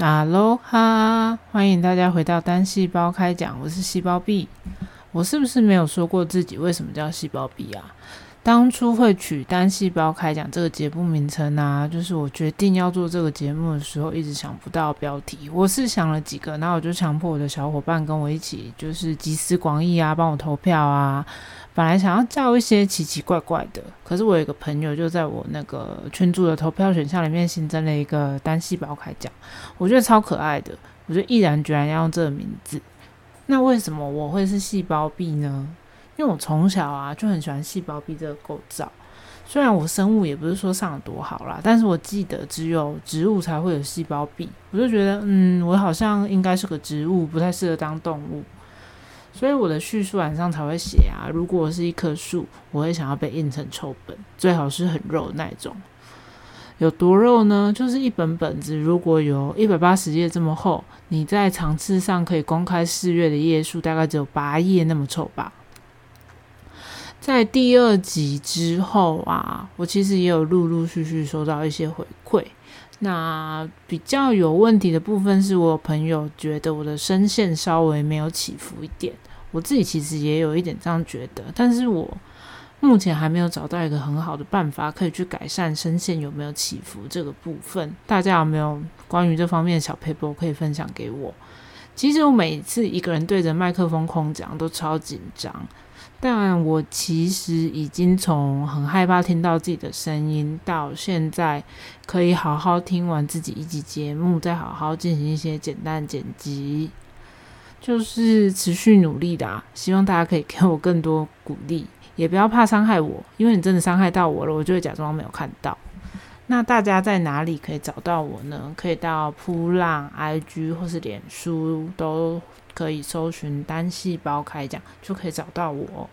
哈喽哈，欢迎大家回到单细胞开讲，我是细胞 B。我是不是没有说过自己为什么叫细胞 B 啊？当初会取单细胞开讲这个节目名称啊，就是我决定要做这个节目的时候，一直想不到标题。我是想了几个，然后我就强迫我的小伙伴跟我一起，就是集思广益啊，帮我投票啊。本来想要叫一些奇奇怪怪的，可是我有个朋友就在我那个圈组的投票选项里面新增了一个单细胞开讲，我觉得超可爱的，我就毅然决然要用这个名字。那为什么我会是细胞壁呢？因为我从小啊就很喜欢细胞壁这个构造，虽然我生物也不是说上的多好啦，但是我记得只有植物才会有细胞壁，我就觉得嗯，我好像应该是个植物，不太适合当动物，所以我的叙述栏上才会写啊，如果是一棵树，我会想要被印成臭本，最好是很肉的那种。有多肉呢？就是一本本子，如果有一百八十页这么厚，你在长次上可以公开试阅的页数大概只有八页那么臭吧。在第二集之后啊，我其实也有陆陆续续收到一些回馈。那比较有问题的部分是我朋友觉得我的声线稍微没有起伏一点，我自己其实也有一点这样觉得，但是我目前还没有找到一个很好的办法可以去改善声线有没有起伏这个部分。大家有没有关于这方面的小 paper 可以分享给我？其实我每次一个人对着麦克风空讲都超紧张。但我其实已经从很害怕听到自己的声音，到现在可以好好听完自己一集节目，再好好进行一些简单剪辑，就是持续努力的啊！希望大家可以给我更多鼓励，也不要怕伤害我，因为你真的伤害到我了，我就会假装没有看到。那大家在哪里可以找到我呢？可以到扑浪、IG 或是脸书，都可以搜寻单细胞开奖，就可以找到我。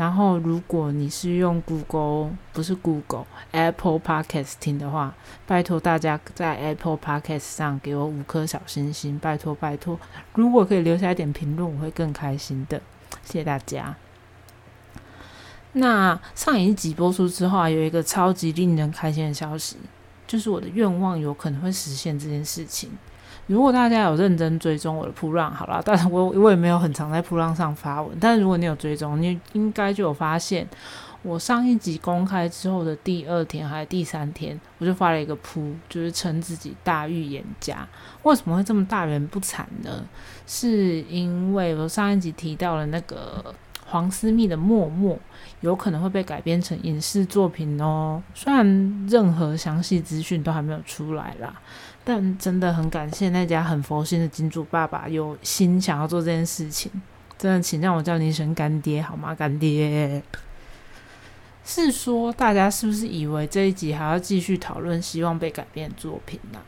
然后，如果你是用 Google，不是 Google，Apple Podcast 听的话，拜托大家在 Apple Podcast 上给我五颗小星星，拜托拜托。如果可以留下一点评论，我会更开心的。谢谢大家。那上一集播出之后啊，有一个超级令人开心的消息，就是我的愿望有可能会实现这件事情。如果大家有认真追踪我的铺浪，好了，但是我我也没有很常在铺浪上发文，但是如果你有追踪，你应该就有发现，我上一集公开之后的第二天还是第三天，我就发了一个铺，就是称自己大预言家。为什么会这么大言不惭呢？是因为我上一集提到了那个。黄思密的《默默》有可能会被改编成影视作品哦，虽然任何详细资讯都还没有出来啦，但真的很感谢那家很佛心的金主爸爸有心想要做这件事情，真的请让我叫你一声干爹好吗？干爹，是说大家是不是以为这一集还要继续讨论希望被改编的作品呢？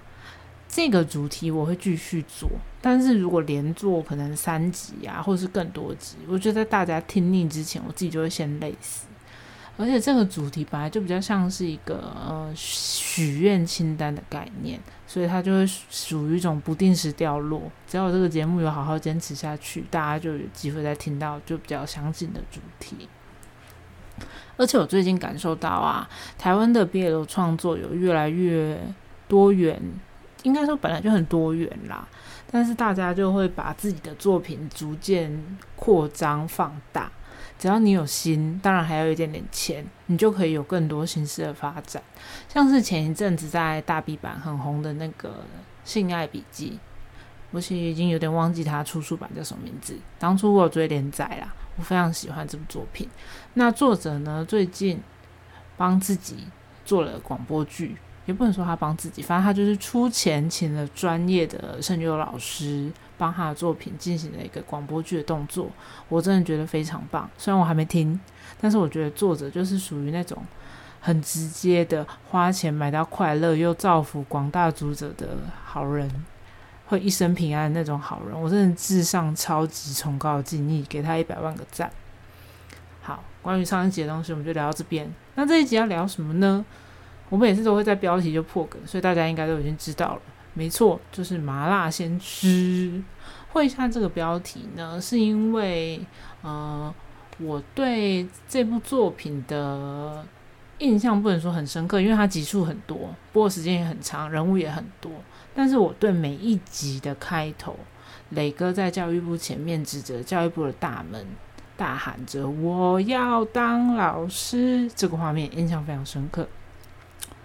这个主题我会继续做，但是如果连做可能三集啊，或是更多集，我觉得大家听腻之前，我自己就会先累死。而且这个主题本来就比较像是一个呃许愿清单的概念，所以它就会属于一种不定时掉落。只要这个节目有好好坚持下去，大家就有机会再听到就比较相近的主题。而且我最近感受到啊，台湾的毕业楼创作有越来越多元。应该说本来就很多元啦，但是大家就会把自己的作品逐渐扩张放大。只要你有心，当然还要一点点钱，你就可以有更多形式的发展。像是前一阵子在大 B 版很红的那个《性爱笔记》，我其实已经有点忘记它出书版叫什么名字。当初我有追连载啦，我非常喜欢这部作品。那作者呢，最近帮自己做了广播剧。也不能说他帮自己，反正他就是出钱请了专业的声优老师，帮他的作品进行了一个广播剧的动作。我真的觉得非常棒。虽然我还没听，但是我觉得作者就是属于那种很直接的花钱买到快乐又造福广大读者的好人，会一生平安的那种好人。我真的至上超级崇高的敬意，给他一百万个赞。好，关于上一集的东西，我们就聊到这边。那这一集要聊什么呢？我每次都会在标题就破梗，所以大家应该都已经知道了。没错，就是麻辣鲜师。会下这个标题呢，是因为呃，我对这部作品的印象不能说很深刻，因为它集数很多，播的时间也很长，人物也很多。但是我对每一集的开头，磊哥在教育部前面指着教育部的大门，大喊着“我要当老师”这个画面印象非常深刻。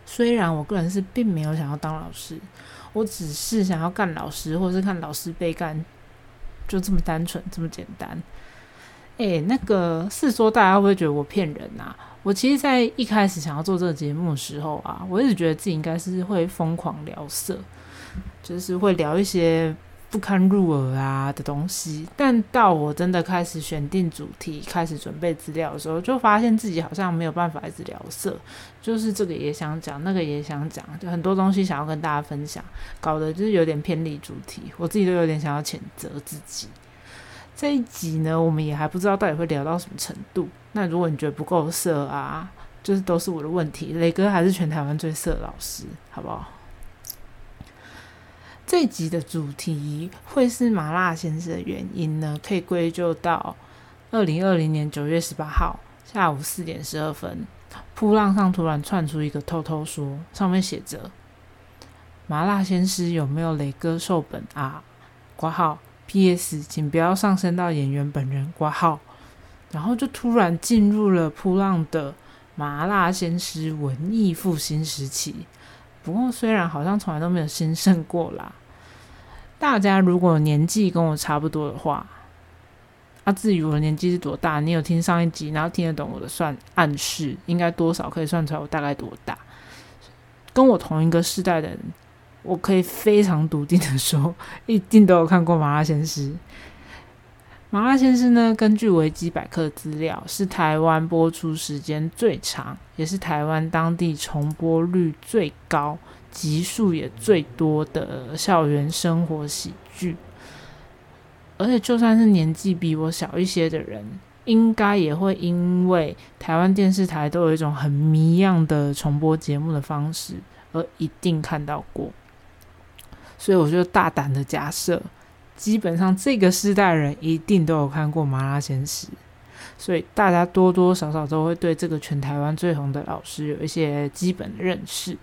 虽然我个人是并没有想要当老师，我只是想要干老师，或是看老师被干，就这么单纯，这么简单。哎，那个是说大家会不会觉得我骗人啊？我其实，在一开始想要做这个节目的时候啊，我一直觉得自己应该是会疯狂聊色，就是会聊一些不堪入耳啊的东西。但到我真的开始选定主题、开始准备资料的时候，就发现自己好像没有办法一直聊色，就是这个也想讲，那个也想讲，就很多东西想要跟大家分享，搞得就是有点偏离主题，我自己都有点想要谴责自己。这一集呢，我们也还不知道到底会聊到什么程度。那如果你觉得不够色啊，就是都是我的问题。雷哥还是全台湾最色老师，好不好？这集的主题会是麻辣先生的原因呢，可以归咎到二零二零年九月十八号下午四点十二分，扑浪上突然窜出一个偷偷说，上面写着“麻辣鲜师有没有雷哥授本啊？”挂号。P.S. 请不要上升到演员本人挂号，然后就突然进入了扑浪的麻辣鲜师文艺复兴时期。不过虽然好像从来都没有兴盛过啦。大家如果年纪跟我差不多的话，啊，至于我的年纪是多大，你有听上一集，然后听得懂我的算暗示，应该多少可以算出来我大概多大。跟我同一个世代的人。我可以非常笃定的说，一定都有看过《麻辣鲜师》。《麻辣鲜师》呢，根据维基百科资料，是台湾播出时间最长，也是台湾当地重播率最高、集数也最多的校园生活喜剧。而且，就算是年纪比我小一些的人，应该也会因为台湾电视台都有一种很迷样的重播节目的方式，而一定看到过。所以我就大胆的假设，基本上这个时代人一定都有看过《麻辣鲜师》，所以大家多多少少都会对这个全台湾最红的老师有一些基本的认识。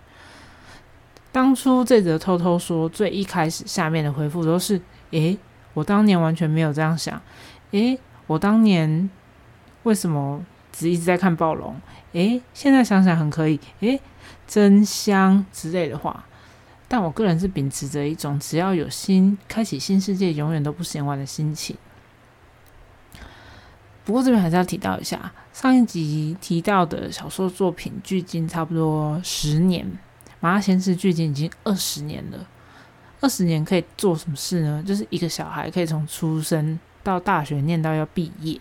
当初这则偷偷说，最一开始下面的回复都是：诶，我当年完全没有这样想。诶，我当年为什么只一直在看暴龙？诶，现在想想很可以。诶，真香之类的话。但我个人是秉持着一种只要有心，开启新世界，永远都不嫌晚的心情。不过这边还是要提到一下，上一集提到的小说作品距今差不多十年，《麻辣鲜师》距今已经二十年了。二十年可以做什么事呢？就是一个小孩可以从出生到大学念到要毕业，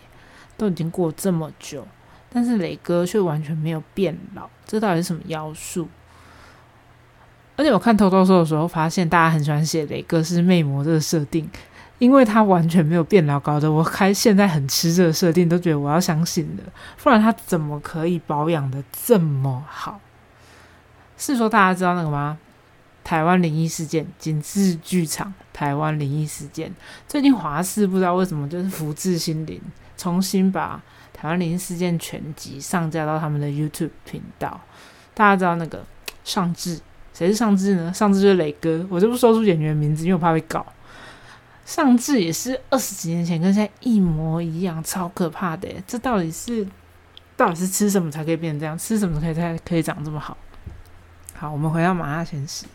都已经过这么久，但是磊哥却完全没有变老，这到底是什么妖术？而且我看偷偷说的时候，发现大家很喜欢写雷哥是魅魔这个设定，因为他完全没有变老，搞得我开现在很吃这个设定，都觉得我要相信的，不然他怎么可以保养的这么好？是说大家知道那个吗？台湾灵异事件，景致剧场，台湾灵异事件，最近华视不知道为什么就是福至心灵，重新把台湾灵异事件全集上架到他们的 YouTube 频道，大家知道那个上智。谁是上智呢？上智就是磊哥，我就不说出演员名字，因为我怕被告。上智也是二十几年前跟现在一模一样，超可怕的。这到底是到底是吃什么才可以变成这样？吃什么可以才可以长这么好？好，我们回到麻辣鲜师。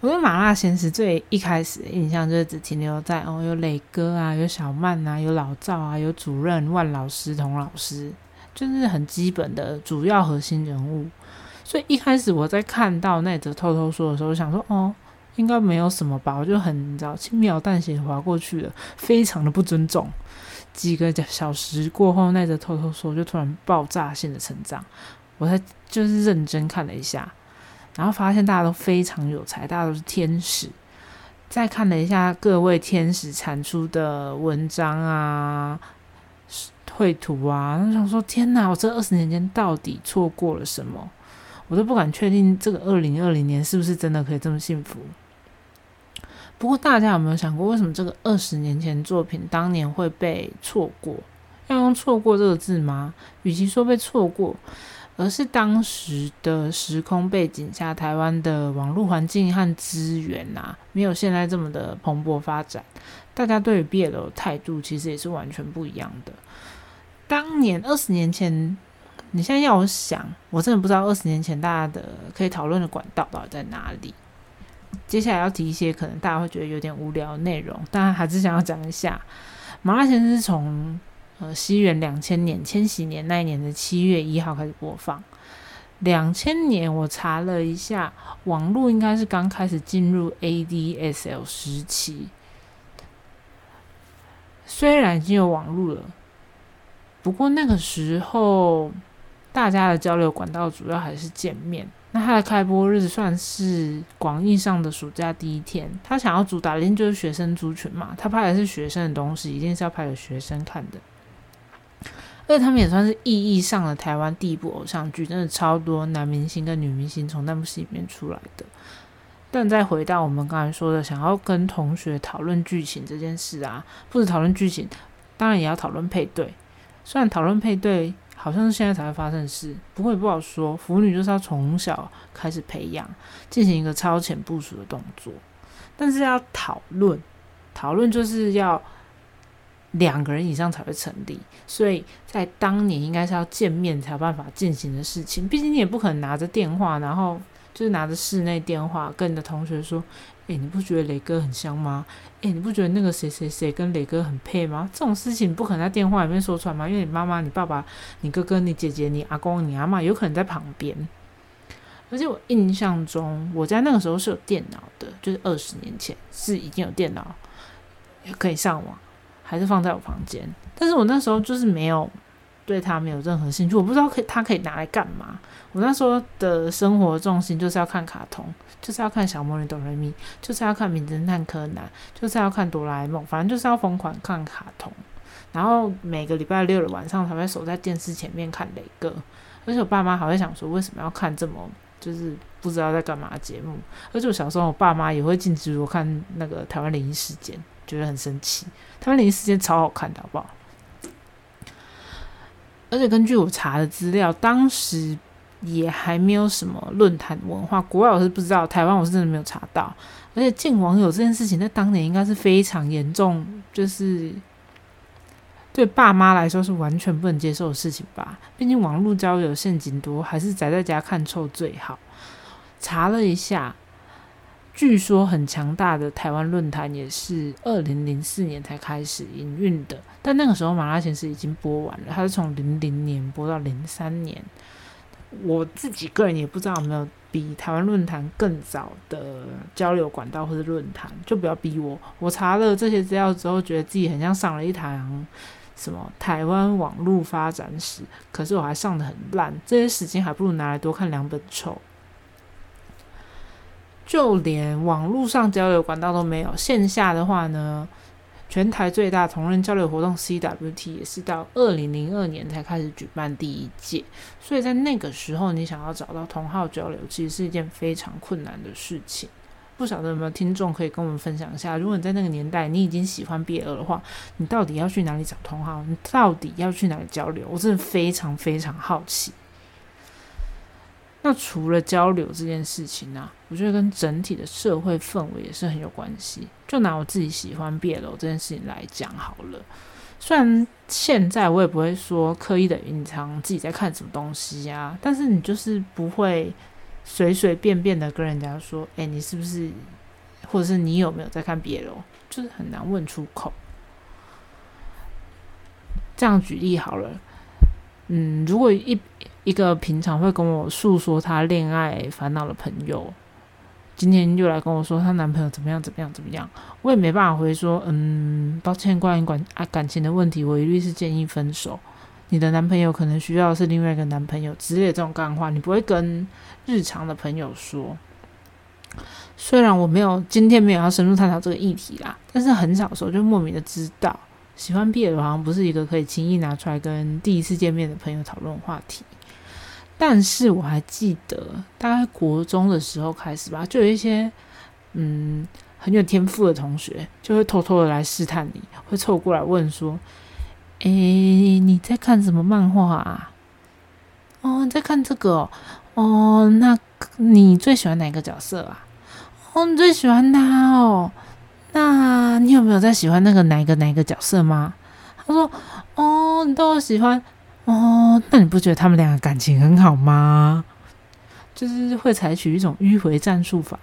我对麻辣鲜师最一开始的印象就是只停留在哦，有磊哥啊，有小曼啊，有老赵啊，有主任万老师、童老师，就是很基本的主要核心人物。所以一开始我在看到那则偷偷说的时候，我想说哦，应该没有什么吧，我就很你知道轻描淡写划过去了，非常的不尊重。几个小时过后，那则偷偷说就突然爆炸性的成长，我才就是认真看了一下，然后发现大家都非常有才，大家都是天使。再看了一下各位天使产出的文章啊、绘图啊，我想说天哪，我这二十年间到底错过了什么？我都不敢确定这个二零二零年是不是真的可以这么幸福。不过大家有没有想过，为什么这个二十年前作品当年会被错过？要用“错过”这个字吗？与其说被错过，而是当时的时空背景下，台湾的网络环境和资源啊，没有现在这么的蓬勃发展，大家对于毕业的态度其实也是完全不一样的。当年二十年前，你现在要我想，我真的不知道二十年前大家的可以讨论的管道到底在哪里。接下来要提一些可能大家会觉得有点无聊的内容，但还是想要讲一下。麻辣鲜师是从呃西元两千年千禧年那一年的七月一号开始播放。两千年我查了一下，网络应该是刚开始进入 ADSL 时期。虽然已经有网络了，不过那个时候大家的交流管道主要还是见面。那它的开播日算是广义上的暑假第一天。他想要主打的一定就是学生族群嘛，他拍的是学生的东西，一定是要拍给学生看的。而且他们也算是意义上的台湾第一部偶像剧，真的超多男明星跟女明星从那部戏里面出来的。但再回到我们刚才说的，想要跟同学讨论剧情这件事啊，不止讨论剧情，当然也要讨论配对。虽然讨论配对。好像是现在才会发生的事，不过也不好说。腐女就是要从小开始培养，进行一个超前部署的动作。但是要讨论，讨论就是要两个人以上才会成立。所以在当年应该是要见面才有办法进行的事情。毕竟你也不可能拿着电话，然后就是拿着室内电话跟你的同学说。哎，你不觉得磊哥很香吗？哎，你不觉得那个谁谁谁跟磊哥很配吗？这种事情不可能在电话里面说出来吗？因为你妈妈、你爸爸、你哥哥、你姐姐、你阿公、你阿妈有可能在旁边。而且我印象中，我在那个时候是有电脑的，就是二十年前是已经有电脑可以上网，还是放在我房间。但是我那时候就是没有对他没有任何兴趣，我不知道可以他可以拿来干嘛。我那时候的生活重心就是要看卡通。就是要看小魔女哆瑞咪，就是要看名侦探柯南，就是要看哆啦 A 梦，反正就是要疯狂看卡通。然后每个礼拜六的晚上才会守在电视前面看雷哥，而且我爸妈还会想说为什么要看这么就是不知道在干嘛节目。而且我小时候我爸妈也会禁止我看那个台湾灵异事件，觉得很生气。台湾灵异事件超好看的，好不好？而且根据我查的资料，当时。也还没有什么论坛文化，国外我是不知道，台湾我是真的没有查到。而且见网友这件事情，在当年应该是非常严重，就是对爸妈来说是完全不能接受的事情吧。毕竟网络交友陷阱多，还是宅在家看臭最好。查了一下，据说很强大的台湾论坛也是二零零四年才开始营运的，但那个时候马拉前是已经播完了，它是从零零年播到零三年。我自己个人也不知道有没有比台湾论坛更早的交流管道或者论坛，就不要逼我。我查了这些资料之后，觉得自己很像上了一堂什么台湾网络发展史，可是我还上的很烂，这些时间还不如拿来多看两本臭。就连网络上交流管道都没有，线下的话呢？全台最大同人交流活动 CWT 也是到二零零二年才开始举办第一届，所以在那个时候，你想要找到同号交流，其实是一件非常困难的事情。不晓得有没有听众可以跟我们分享一下，如果你在那个年代你已经喜欢 BL 的话，你到底要去哪里找同号？你到底要去哪里交流？我真的非常非常好奇。那除了交流这件事情呢，我觉得跟整体的社会氛围也是很有关系。就拿我自己喜欢 BL 这件事情来讲好了，虽然现在我也不会说刻意的隐藏自己在看什么东西呀，但是你就是不会随随便便的跟人家说，哎，你是不是，或者是你有没有在看 BL，就是很难问出口。这样举例好了，嗯，如果一。一个平常会跟我诉说他恋爱烦恼的朋友，今天又来跟我说她男朋友怎么样怎么样怎么样，我也没办法回说，嗯，抱歉，关于管啊感情的问题，我一律是建议分手。你的男朋友可能需要是另外一个男朋友之类的这种干话，你不会跟日常的朋友说。虽然我没有今天没有要深入探讨这个议题啦，但是很小时候就莫名的知道，喜欢毕业好像不是一个可以轻易拿出来跟第一次见面的朋友讨论话题。但是我还记得，大概国中的时候开始吧，就有一些嗯很有天赋的同学，就会偷偷的来试探你，会凑过来问说：“诶，你在看什么漫画啊？哦，你在看这个哦？那你最喜欢哪个角色啊？哦，你最喜欢他哦？那你有没有在喜欢那个哪个哪个角色吗？他说：哦，你都喜欢哦？那你不觉得他们两个感情很好吗？就是会采取一种迂回战术法，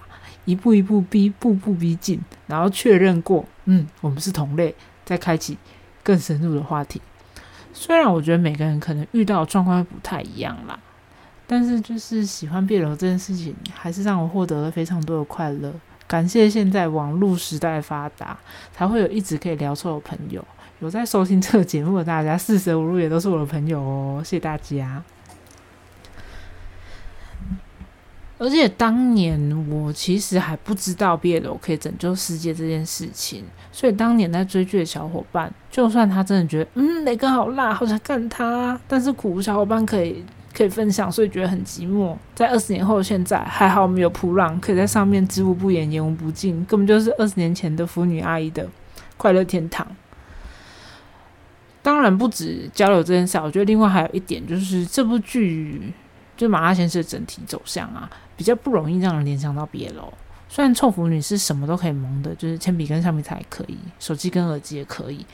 一步一步逼，步步逼近，然后确认过，嗯，我们是同类，再开启更深入的话题。虽然我觉得每个人可能遇到的状况不太一样啦，但是就是喜欢变柔这件事情，还是让我获得了非常多的快乐。感谢现在网络时代发达，才会有一直可以聊错的朋友。有在收听这个节目的大家，四舍五入也都是我的朋友哦，谢谢大家。而且当年我其实还不知道毕业楼可以拯救世界这件事情，所以当年在追剧的小伙伴，就算他真的觉得嗯雷哥好辣，好想干他，但是苦无小伙伴可以可以分享，所以觉得很寂寞。在二十年后，现在还好我们有普朗，可以在上面知无不言，言无不尽，根本就是二十年前的腐女阿姨的快乐天堂。当然不止交流这件事，我觉得另外还有一点就是这部剧。就麻辣鲜师的整体走向啊，比较不容易让人联想到别楼。虽然臭腐女是什么都可以蒙的，就是铅笔跟橡皮擦也可以，手机跟耳机也可以。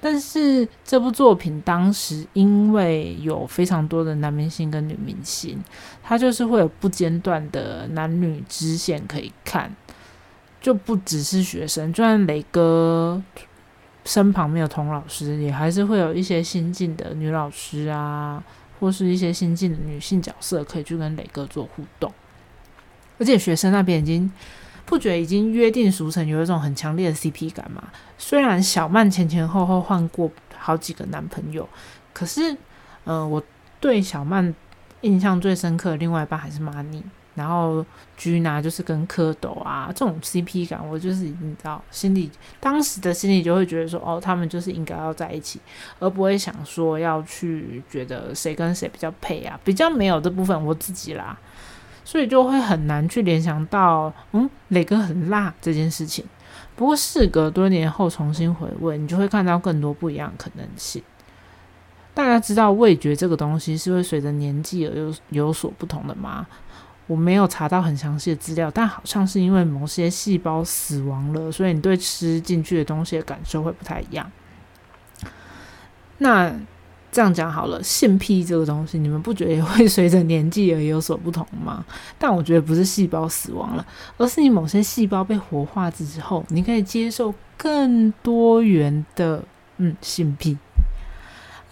但是这部作品当时因为有非常多的男明星跟女明星，它就是会有不间断的男女支线可以看，就不只是学生，就算雷哥身旁没有童老师，也还是会有一些新进的女老师啊。或是一些新进的女性角色可以去跟磊哥做互动，而且学生那边已经不觉已经约定俗成，有一种很强烈的 CP 感嘛。虽然小曼前前后后换过好几个男朋友，可是，呃，我对小曼印象最深刻的另外一半还是玛尼。然后居拿就是跟蝌蚪啊这种 CP 感，我就是你知道，心里当时的心里就会觉得说，哦，他们就是应该要在一起，而不会想说要去觉得谁跟谁比较配啊，比较没有这部分我自己啦，所以就会很难去联想到，嗯，磊哥很辣这件事情。不过事隔多年后重新回味，你就会看到更多不一样的可能性。大家知道味觉这个东西是会随着年纪而有有所不同的吗？我没有查到很详细的资料，但好像是因为某些细胞死亡了，所以你对吃进去的东西的感受会不太一样。那这样讲好了，性癖这个东西，你们不觉得也会随着年纪而有所不同吗？但我觉得不是细胞死亡了，而是你某些细胞被活化之后，你可以接受更多元的嗯性癖。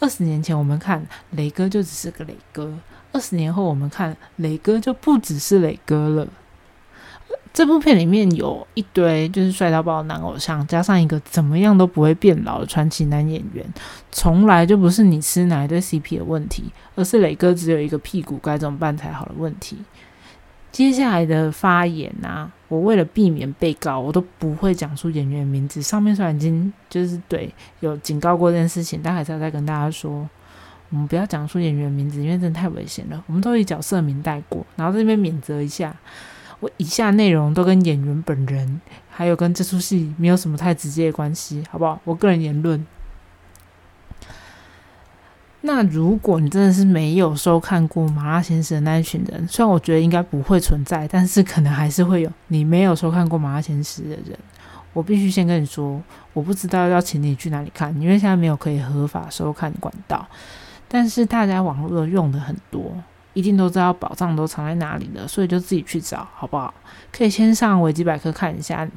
二十年前我们看雷哥就只是个雷哥。二十年后，我们看磊哥就不只是磊哥了。这部片里面有一堆就是帅到爆的男偶像，加上一个怎么样都不会变老的传奇男演员，从来就不是你吃哪一对 CP 的问题，而是磊哥只有一个屁股该怎么办才好的问题。接下来的发言啊，我为了避免被告，我都不会讲出演员名字。上面虽然已经就是对有警告过这件事情，但还是要再跟大家说。我们不要讲出演员名字，因为真的太危险了。我们都以角色名带过，然后这边免责一下。我以下内容都跟演员本人，还有跟这出戏没有什么太直接的关系，好不好？我个人言论。那如果你真的是没有收看过《麻辣先生》的那一群人，虽然我觉得应该不会存在，但是可能还是会有你没有收看过《麻辣先生》的人。我必须先跟你说，我不知道要请你去哪里看，因为现在没有可以合法收看管道。但是大家网络用的很多，一定都知道宝藏都藏在哪里了，所以就自己去找，好不好？可以先上维基百科看一下，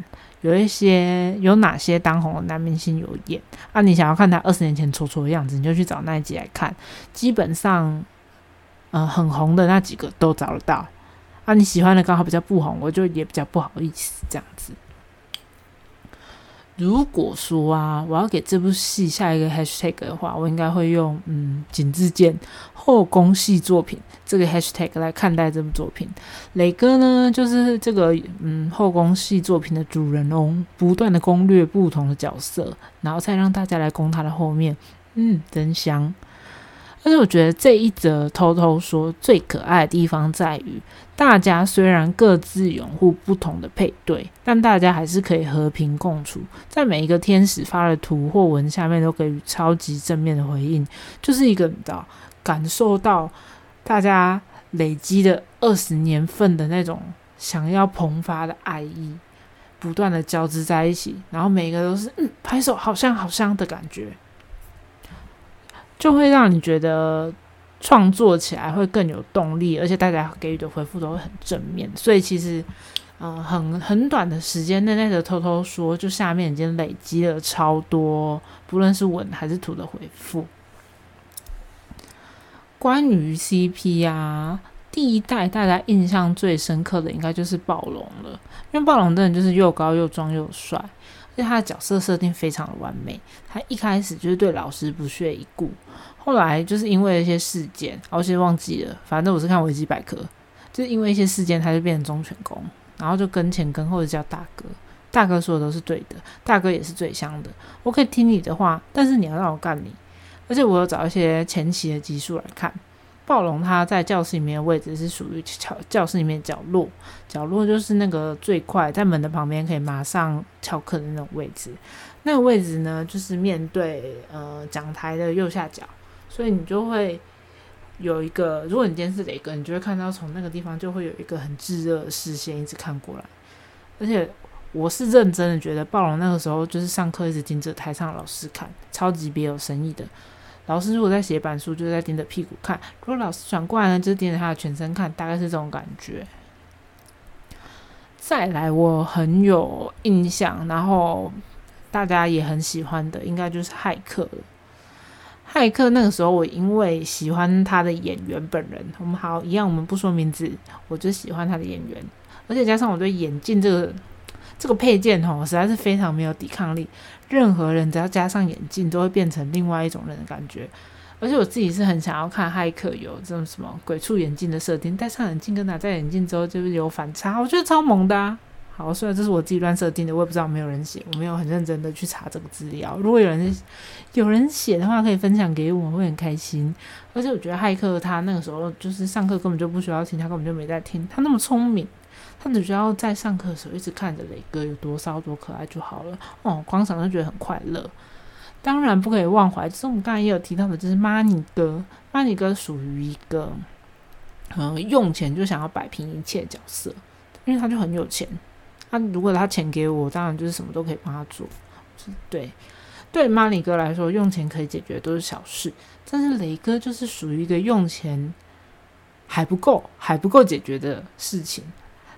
有一些有哪些当红的男明星有演啊？你想要看他二十年前丑丑的样子，你就去找那一集来看。基本上，嗯，很红的那几个都找得到。啊，你喜欢的刚好比较不红，我就也比较不好意思这样子。如果说啊，我要给这部戏下一个 hashtag 的话，我应该会用嗯井字键后宫戏作品这个 hashtag 来看待这部作品。磊哥呢，就是这个嗯后宫戏作品的主人翁，不断的攻略不同的角色，然后再让大家来攻他的后面，嗯，真香。但是我觉得这一则偷偷说最可爱的地方在于，大家虽然各自拥护不同的配对，但大家还是可以和平共处。在每一个天使发的图或文下面都给予超级正面的回应，就是一个你知道感受到大家累积的二十年份的那种想要迸发的爱意，不断的交织在一起，然后每一个都是嗯拍手好像好香的感觉，就会让你觉得创作起来会更有动力，而且大家给予的回复都会很正面，所以其实。嗯，很很短的时间内，那个偷偷说，就下面已经累积了超多，不论是文还是图的回复。关于 CP 啊，第一代大家印象最深刻的应该就是暴龙了，因为暴龙真的就是又高又壮又帅，他的角色设定非常的完美。他一开始就是对老师不屑一顾，后来就是因为一些事件，我先忘记了，反正我是看维基百科，就是因为一些事件，他就变成忠犬公。然后就跟前跟后的叫大哥，大哥说的都是对的，大哥也是最香的。我可以听你的话，但是你要让我干你。而且我有找一些前期的集数来看，暴龙他在教室里面的位置是属于教教室里面角落，角落就是那个最快在门的旁边可以马上翘课的那种位置。那个位置呢，就是面对呃讲台的右下角，所以你就会。有一个，如果你今天是雷哥，你就会看到从那个地方就会有一个很炙热的视线一直看过来。而且我是认真的，觉得暴龙那个时候就是上课一直盯着台上老师看，超级别有深意的。老师如果在写板书，就是在盯着屁股看；如果老师转过来呢，就盯着他的全身看，大概是这种感觉。再来，我很有印象，然后大家也很喜欢的，应该就是骇客。骇客那个时候，我因为喜欢他的演员本人，我们好一样，我们不说名字，我就喜欢他的演员，而且加上我对眼镜这个这个配件吼，实在是非常没有抵抗力。任何人只要加上眼镜，都会变成另外一种人的感觉。而且我自己是很想要看骇客有这种什么鬼畜眼镜的设定，戴上眼镜跟拿在眼镜之后就是有反差，我觉得超萌的啊。好，虽然这是我自己乱设定的，我也不知道没有人写，我没有很认真的去查这个资料。如果有人有人写的话，可以分享给我，会很开心。而且我觉得骇客他那个时候就是上课根本就不需要听，他根本就没在听。他那么聪明，他只需要在上课的时候一直看着磊哥有多骚多可爱就好了。哦，光想就觉得很快乐。当然不可以忘怀，就是我们刚才也有提到的，就是 Money 哥，Money 哥属于一个嗯用钱就想要摆平一切角色，因为他就很有钱。他如果他钱给我，当然就是什么都可以帮他做。对，对，马里哥来说，用钱可以解决都是小事。但是雷哥就是属于一个用钱还不够、还不够解决的事情。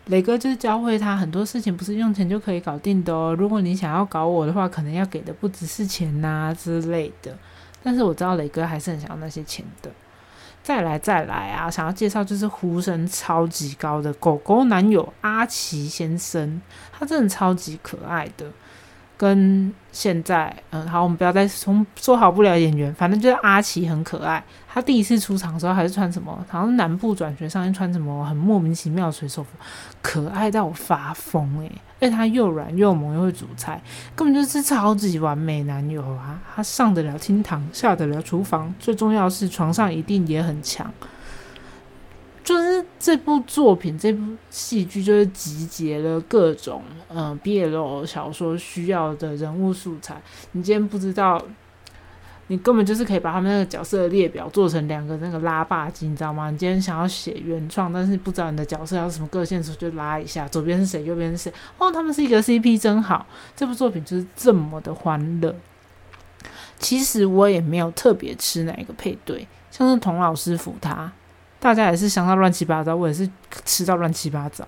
磊哥就是教会他很多事情不是用钱就可以搞定的哦。如果你想要搞我的话，可能要给的不只是钱呐之类的。但是我知道磊哥还是很想要那些钱的。再来再来啊！想要介绍就是呼声超级高的狗狗男友阿奇先生，他真的超级可爱的。跟现在，嗯，好，我们不要再从说好不了演员，反正就是阿奇很可爱。他第一次出场的时候还是穿什么？好像是南部转学上面穿什么很莫名其妙的水手服，可爱到我发疯诶。而且他又软又萌又会煮菜，根本就是超级完美男友啊！他上得了厅堂，下得了厨房，最重要是床上一定也很强。就是这部作品，这部戏剧就是集结了各种嗯 BL 小说需要的人物素材。你今天不知道，你根本就是可以把他们那个角色的列表做成两个那个拉霸机，你知道吗？你今天想要写原创，但是不知道你的角色要什么个性的时候，就拉一下，左边是谁，右边是谁。哦，他们是一个 CP，真好。这部作品就是这么的欢乐。其实我也没有特别吃哪一个配对，像是童老师扶他。大家也是想到乱七八糟，我也是吃到乱七八糟。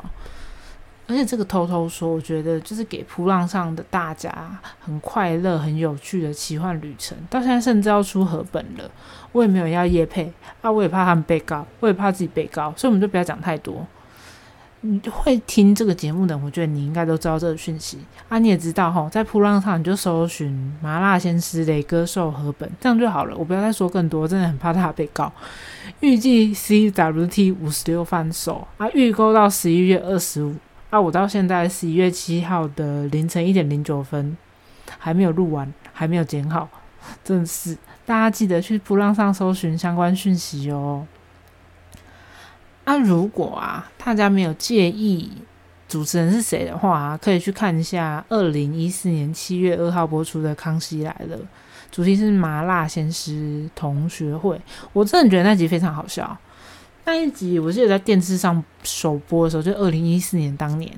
而且这个偷偷说，我觉得就是给扑浪上的大家很快乐、很有趣的奇幻旅程。到现在甚至要出合本了，我也没有要叶配啊，我也怕他们被告，我也怕自己被告，所以我们就不要讲太多。你会听这个节目的，我觉得你应该都知道这个讯息啊。你也知道哈，在扑浪上你就搜寻麻辣鲜师雷歌寿和本，这样就好了。我不要再说更多，真的很怕他被告。预计 CWT 五十六番手啊，预购到十一月二十五啊，我到现在十一月七号的凌晨一点零九分还没有录完，还没有剪好，真是大家记得去扑浪上搜寻相关讯息哦。啊，如果啊，大家没有介意主持人是谁的话，可以去看一下二零一四年七月二号播出的《康熙来了》，主题是麻辣鲜师同学会。我真的觉得那集非常好笑。那一集我记得在电视上首播的时候，就二零一四年当年，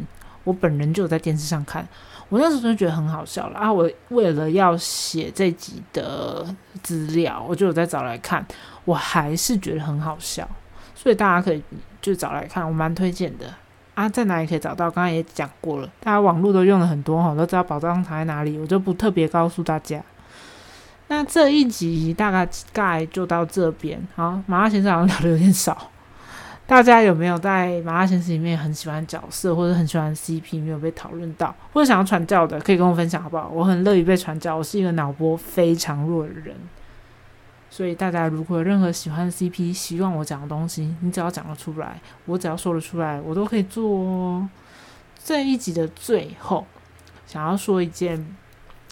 我本人就有在电视上看。我那时候就觉得很好笑了啊！我为了要写这集的资料，我就有在找来看，我还是觉得很好笑，所以大家可以就找来看，我蛮推荐的啊！在哪里可以找到？刚刚也讲过了，大家网络都用了很多哈，都知道宝藏藏在哪里，我就不特别告诉大家。那这一集大概概就到这边，好，麻辣先生好像聊的有点少。大家有没有在《麻辣鲜师》里面很喜欢角色，或者很喜欢 CP 没有被讨论到，或者想要传教的，可以跟我分享好不好？我很乐于被传教，我是一个脑波非常弱的人，所以大家如果有任何喜欢 CP，希望我讲的东西，你只要讲得出来，我只要说得出来，我都可以做哦。这一集的最后，想要说一件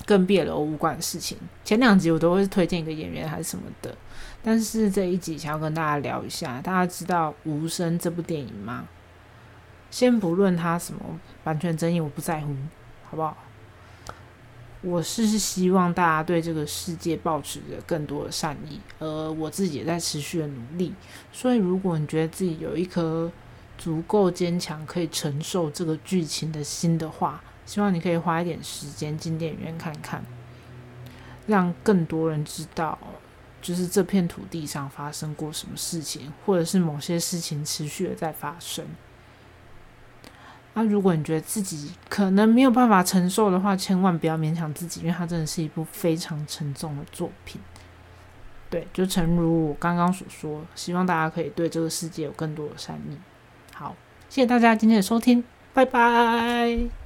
跟别的无关的事情。前两集我都会推荐一个演员还是什么的。但是这一集想要跟大家聊一下，大家知道《无声》这部电影吗？先不论它什么版权争议，我不在乎，好不好？我是希望大家对这个世界保持着更多的善意，而我自己也在持续的努力。所以，如果你觉得自己有一颗足够坚强，可以承受这个剧情的心的话，希望你可以花一点时间进电影院看看，让更多人知道。就是这片土地上发生过什么事情，或者是某些事情持续的在发生。那如果你觉得自己可能没有办法承受的话，千万不要勉强自己，因为它真的是一部非常沉重的作品。对，就诚如我刚刚所说，希望大家可以对这个世界有更多的善意。好，谢谢大家今天的收听，拜拜。